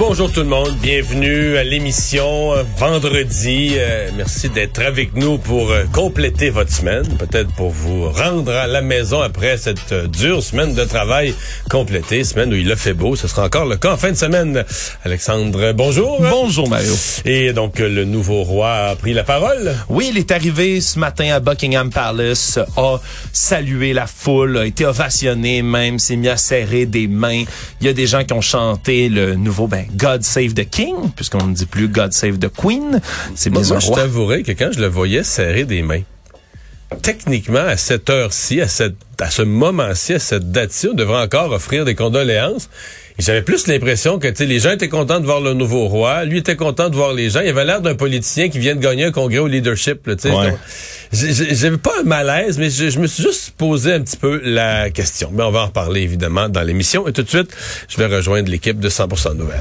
Bonjour tout le monde, bienvenue à l'émission euh, vendredi. Euh, merci d'être avec nous pour euh, compléter votre semaine, peut-être pour vous rendre à la maison après cette dure semaine de travail complétée, semaine où il a fait beau. Ce sera encore le cas en fin de semaine. Alexandre, bonjour. Bonjour Mario. Et donc le nouveau roi a pris la parole. Oui, il est arrivé ce matin à Buckingham Palace, a salué la foule, a été ovationné même, s'est mis à serrer des mains. Il y a des gens qui ont chanté le nouveau ben God Save the King, puisqu'on ne dit plus God Save the Queen. C'est bien Moi, je t'avouerai que quand je le voyais serrer des mains, techniquement, à cette heure-ci, à, cette, à ce moment-ci, à cette date-ci, on devrait encore offrir des condoléances. J'avais plus l'impression que les gens étaient contents de voir le nouveau roi, lui était content de voir les gens. Il avait l'air d'un politicien qui vient de gagner un congrès au leadership. Là, ouais. J'avais pas un malaise, mais je, me suis juste posé un petit peu la question. Mais on va en reparler évidemment dans l'émission. Et tout de suite, je vais rejoindre l'équipe de 100% Nouvelles.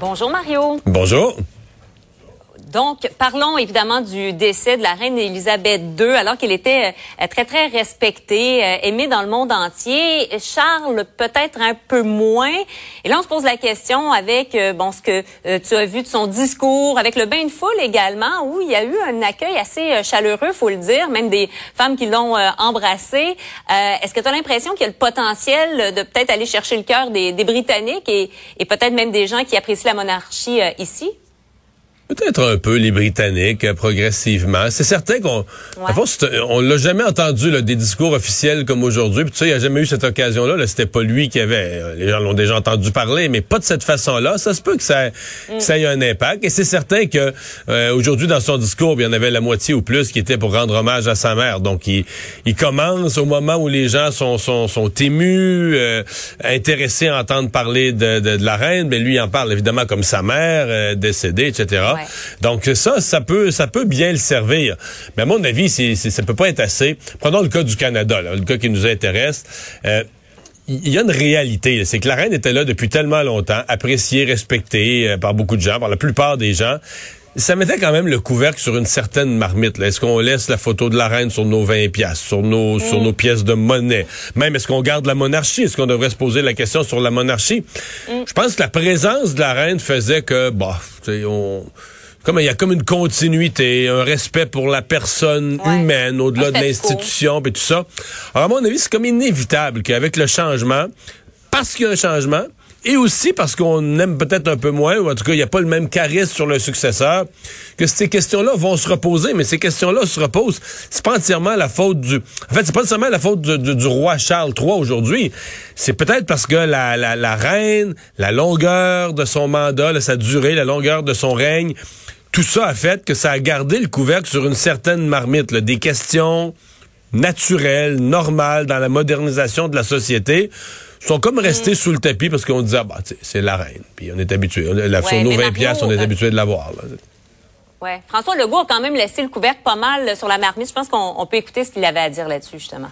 Bonjour Mario. Bonjour. Donc, parlons évidemment du décès de la reine Élisabeth II, alors qu'elle était euh, très, très respectée, euh, aimée dans le monde entier. Charles, peut-être un peu moins. Et là, on se pose la question avec, euh, bon, ce que tu as vu de son discours, avec le bain de foule également, où il y a eu un accueil assez chaleureux, faut le dire, même des femmes qui l'ont embrassé. Est-ce que tu as l'impression qu'il y a le potentiel de peut-être aller chercher le cœur des, Britanniques et peut-être même des gens qui apprécient la monarchie ici? Peut-être un peu les Britanniques euh, progressivement. C'est certain qu'on ouais. on l'a jamais entendu là, des discours officiels comme aujourd'hui. Puis tu sais, il n'y a jamais eu cette occasion-là. -là, C'était pas lui qui avait. Euh, les gens l'ont déjà entendu parler, mais pas de cette façon-là. Ça se peut que ça, mm. ça ait un impact. Et c'est certain que euh, aujourd'hui dans son discours, il y en avait la moitié ou plus qui était pour rendre hommage à sa mère. Donc il, il commence au moment où les gens sont sont, sont émus, intéressés à entendre parler de, de, de, la reine. Mais lui il en parle évidemment comme sa mère décédée, etc. Donc ça, ça peut, ça peut bien le servir. Mais à mon avis, c'est, ça peut pas être assez. Prenons le cas du Canada, le cas qui nous intéresse. Euh, il y a une réalité, c'est que la reine était là depuis tellement longtemps, appréciée, respectée euh, par beaucoup de gens, par la plupart des gens ça mettait quand même le couvercle sur une certaine marmite. Est-ce qu'on laisse la photo de la reine sur nos 20 pièces, sur nos sur nos pièces de monnaie? Même est-ce qu'on garde la monarchie? Est-ce qu'on devrait se poser la question sur la monarchie? Mm. Je pense que la présence de la reine faisait que bah, on comme il y a comme une continuité, un respect pour la personne humaine au-delà de l'institution et tout ça. Alors à mon avis, c'est comme inévitable qu'avec le changement, parce qu'il y a un changement, et aussi parce qu'on aime peut-être un peu moins, ou en tout cas, il n'y a pas le même charisme sur le successeur, que ces questions-là vont se reposer, mais ces questions-là se reposent. C'est pas entièrement la faute du... En fait, c'est pas entièrement la faute du, roi Charles III aujourd'hui. C'est peut-être parce que la, la, reine, la longueur de son mandat, sa durée, la longueur de son règne, tout ça a fait que ça a gardé le couvercle sur une certaine marmite, là, des questions naturelles, normales dans la modernisation de la société sont comme restés sous le tapis parce qu'on disait, ah, bah, c'est la reine. Puis on est habitué. La, sur nos 20 piastres, on est euh, habitué de l'avoir. Oui. François Legault a quand même laissé le couvercle pas mal sur la marmite. Je pense qu'on peut écouter ce qu'il avait à dire là-dessus, justement.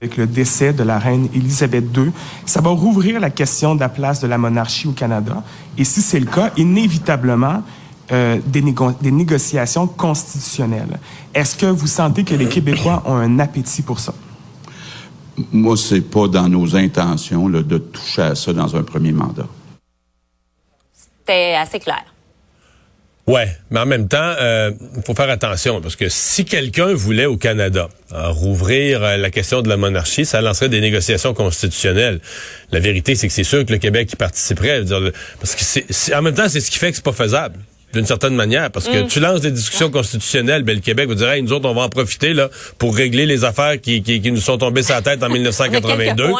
Avec le décès de la reine Élisabeth II, ça va rouvrir la question de la place de la monarchie au Canada. Et si c'est le cas, inévitablement, euh, des, des, négociations constitutionnelles. Est-ce que vous sentez que les Québécois ont un appétit pour ça? Moi, c'est pas dans nos intentions là, de toucher à ça dans un premier mandat. C'était assez clair. Ouais, mais en même temps, il euh, faut faire attention parce que si quelqu'un voulait au Canada euh, rouvrir euh, la question de la monarchie, ça lancerait des négociations constitutionnelles. La vérité, c'est que c'est sûr que le Québec y participerait, parce que c'est, en même temps, c'est ce qui fait que c'est pas faisable d'une certaine manière, parce que mm. tu lances des discussions constitutionnelles, ben, le Québec vous dire, nous autres, on va en profiter là pour régler les affaires qui, qui, qui nous sont tombées sur la tête en 1982.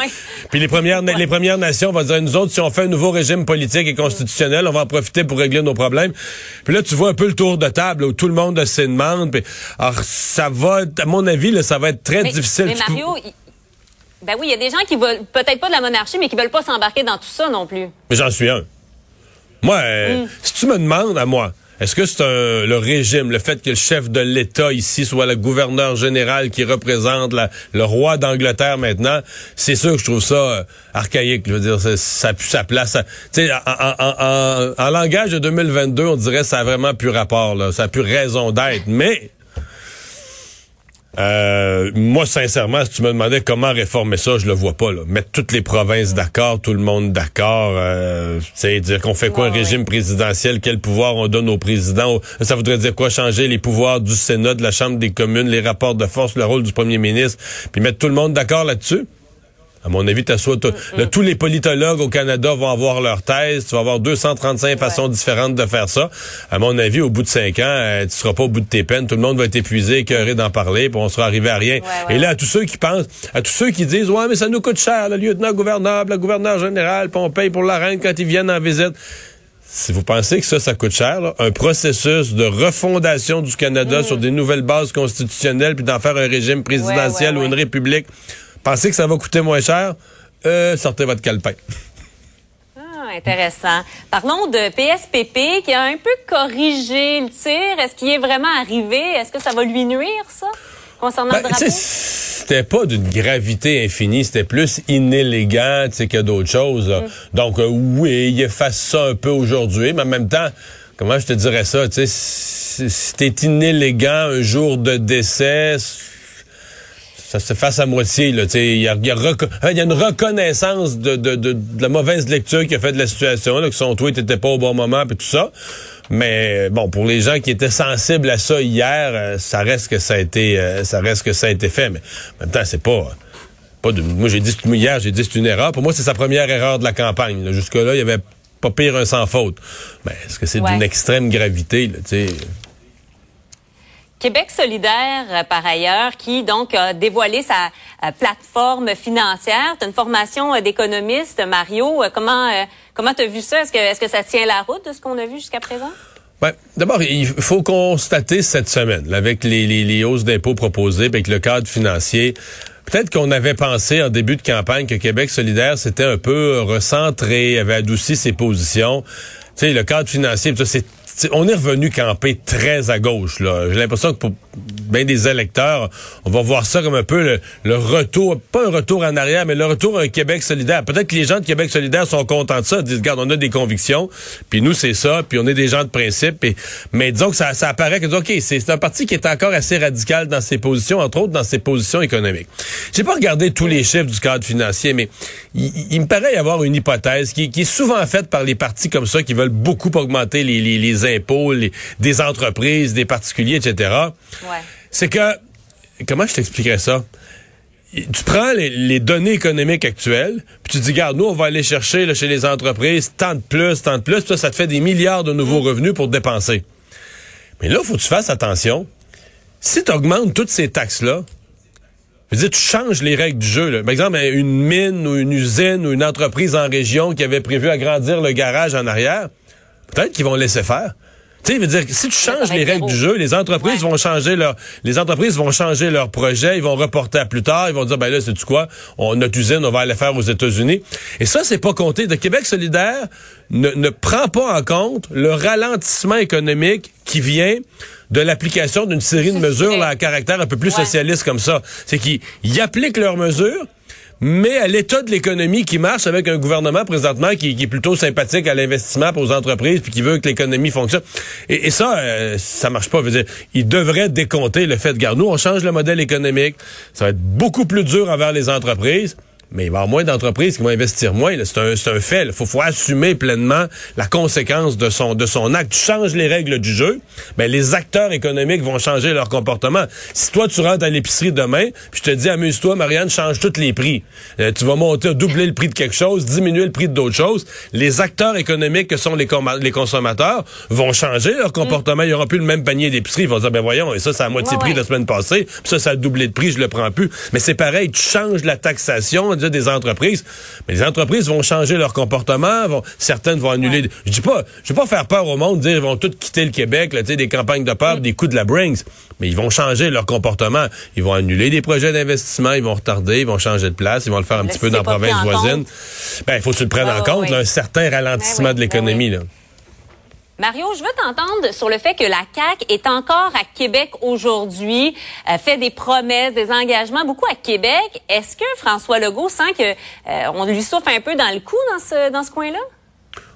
Puis les premières, les premières nations vont dire, nous autres, si on fait un nouveau régime politique et constitutionnel, on va en profiter pour régler nos problèmes. Puis là, tu vois un peu le tour de table où tout le monde se demande. Puis, alors, ça va, à mon avis, là, ça va être très difficile. Mais Mario, ben oui, il y a des gens qui veulent peut-être pas de la monarchie, mais qui veulent pas s'embarquer dans tout ça non plus. Mais j'en suis un. Moi, euh, mm. si tu me demandes à moi, Est-ce que c'est le régime, le fait que le chef de l'État ici soit le gouverneur général qui représente le roi d'Angleterre maintenant? C'est sûr que je trouve ça euh, archaïque. Je veux dire, ça a plus sa place. Tu sais, en, langage de 2022, on dirait que ça a vraiment plus rapport. Là, ça a plus raison d'être. Mais euh, moi, sincèrement, si tu me demandais comment réformer ça, je le vois pas. Là. Mettre toutes les provinces d'accord, tout le monde d'accord, euh, c'est dire qu'on fait quoi un régime présidentiel, quel pouvoir on donne au président. Ça voudrait dire quoi changer les pouvoirs du Sénat, de la Chambre des communes, les rapports de force, le rôle du premier ministre, puis mettre tout le monde d'accord là-dessus? À mon avis, soit tous les politologues au Canada vont avoir leur thèse. Tu vas avoir 235 façons différentes de faire ça. À mon avis, au bout de cinq ans, euh, tu seras pas au bout de tes peines. Tout le monde va être épuisé, écœuré d'en parler, puis on sera arrivé à rien. Et là, à tous ceux qui pensent, à tous ceux qui disent, ouais, mais ça nous coûte cher, le lieutenant-gouverneur, le gouverneur général, puis on paye pour la reine quand ils viennent en visite. Si vous pensez que ça, ça coûte cher, un processus de refondation du Canada mm. sur des nouvelles bases constitutionnelles, puis d'en faire un régime présidentiel ou une république, Pensez que ça va coûter moins cher? Euh, sortez votre calepin. Ah, intéressant. Parlons de PSPP qui a un peu corrigé le tir. Est-ce qu'il est vraiment arrivé? Est-ce que ça va lui nuire, ça, concernant le ben, drapeau? C'était pas d'une gravité infinie, c'était plus inélégant que d'autres choses. Mm. Donc, euh, oui, il efface ça un peu aujourd'hui, mais en même temps, comment je te dirais ça? C'était inélégant un jour de décès ça se fasse à moitié. Il y a, y, a y a une reconnaissance de, de, de, la mauvaise lecture qu'il a fait de la situation, là, que son tweet était pas au bon moment, et tout ça. Mais bon, pour les gens qui étaient sensibles à ça hier, euh, ça reste que ça a été, euh, ça reste que ça a été fait. Mais en même temps, c'est pas, pas de, moi j'ai dit hier, j'ai dit c'est une erreur. Pour moi, c'est sa première erreur de la campagne. Jusque là, il y avait pas pire un sans faute. Mais est-ce que c'est d'une extrême gravité, là, tu sais? Québec solidaire, euh, par ailleurs, qui donc a dévoilé sa euh, plateforme financière. Tu une formation euh, d'économiste, Mario. comment comment tu as vu ça? Est-ce que, ça tient la route de ce qu'on a vu jusqu'à présent? Ouais. D'abord, il faut constater cette semaine, avec les, les, hausses d'impôts proposées, avec le cadre financier, peut-être qu'on avait pensé en début de campagne que Québec solidaire s'était un peu recentré, avait adouci ses positions. Tu sais, le cadre financier, c'est on est revenu camper très à gauche. Là. J'ai l'impression que pour bien des électeurs, on va voir ça comme un peu le, retour, pas un retour en arrière, mais le retour à un Québec solidaire. Peut-être que les gens de Québec solidaire sont contents de ça, disent, regarde, on a des convictions, puis nous, c'est ça, puis on est des gens de principe. mais disons que ça, ça apparaît que, OK, c'est un parti qui est encore assez radical dans ses positions, entre autres dans ses positions économiques. J'ai pas regardé tous les chiffres du cadre financier, mais il, me paraît y avoir une hypothèse qui, est souvent faite par les partis comme ça, qui veulent beaucoup augmenter les, les, les impôts des entreprises, des particuliers, etc. C'est que, comment je t'expliquerais ça? tu prends les, données économiques actuelles, puis tu dis, regarde, nous, on va aller chercher chez les entreprises tant de plus, tant de plus, puis ça, ça te fait des milliards de nouveaux mm. revenus pour dépenser. Mais là, il faut que tu fasses attention. Si tu augmentes toutes ces taxes-là, je veux dire, tu changes les règles du jeu. Par exemple, une mine ou une usine ou une entreprise en région qui avait prévu agrandir le garage en arrière, peut-être qu'ils vont laisser faire. Tu sais, veut dire, si tu changes les règles du jeu, les entreprises vont changer leur, les entreprises vont changer leur projet, ils vont reporter à plus tard, ils vont dire, ben là, c'est tu quoi, on, notre usine, on va aller faire aux États-Unis. Et ça, c'est pas compté. De Québec solidaire ne, ne prend pas en compte le ralentissement économique qui vient de l'application d'une série de mesures à caractère un peu plus socialiste comme ça. C'est qu'ils appliquent leurs mesures, mais à l'état de l'économie qui marche avec un gouvernement présentement qui, est plutôt sympathique à l'investissement pour les entreprises puis qui veut que l'économie fonctionne. Et, ça, euh, ça marche pas. Veut dire, il devrait décompter le fait de garde. Nous, on change le modèle économique. Ça va être beaucoup plus dur envers les entreprises mais il va y avoir moins d'entreprises qui vont investir moins. C'est un, un, fait. Il faut, faut, assumer pleinement la conséquence de son, de son acte. Tu changes les règles du jeu, ben, les acteurs économiques vont changer leur comportement. Si toi, tu rentres à l'épicerie demain, puis je te dis, amuse-toi, Marianne, change tous les prix. Euh, tu vas monter, doubler le prix de quelque chose, diminuer le prix d'autres choses. Les acteurs économiques que sont les, les consommateurs vont changer leur comportement. Il n'y aura plus le même panier d'épicerie. Ils vont dire, ben voyons, et ça, c'est à moitié prix la semaine passée. Puis ça, ça a doublé de prix, je le prends plus. Mais c'est pareil, tu changes la taxation des entreprises. Mais les entreprises vont changer leur comportement, vont, certaines vont annuler. Je dis pas, je vais pas faire peur au monde, dire ils vont tous quitter le Québec, là, des campagnes de peur, mm. des coups de la Brings. Mais ils vont changer leur comportement. Ils vont annuler des projets d'investissement, ils vont retarder, ils vont changer de place, ils vont le faire un petit peu dans la province voisine. Ben, il faut que tu le prennes en compte, un certain ralentissement ben de l'économie, là. Mario, je veux t'entendre sur le fait que la CAQ est encore à Québec aujourd'hui, euh, fait des promesses, des engagements, beaucoup à Québec. Est-ce que François Legault sent que euh, on lui souffle un peu dans le cou dans ce dans ce coin-là?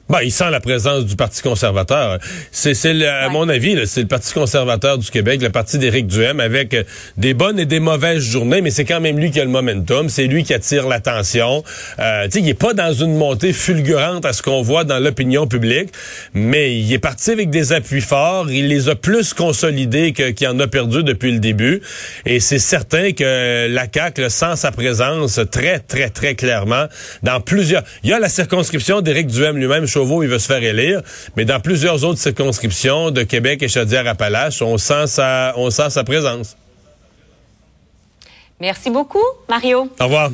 Ben, il sent la présence du Parti conservateur. C'est, c'est à mon avis, c'est le Parti conservateur du Québec, le parti d'Éric Duhem, avec euh, des bonnes et des mauvaises journées, mais c'est quand même lui qui a le momentum. C'est lui qui attire l'attention. Euh, tu sais, il est pas dans une montée fulgurante à ce qu'on voit dans l'opinion publique, mais il est parti avec des appuis forts. Il les a plus consolidés que, qu'il en a perdu depuis le début. Et c'est certain que la CAQ le sent sa présence très, très, très clairement dans plusieurs... Il y a la circonscription d'Éric Duhem lui-même, il veut se faire élire, mais dans plusieurs autres circonscriptions de Québec et Chaudière-Appalaches, on sent sa, on sent sa présence. Merci beaucoup, Mario. Au revoir.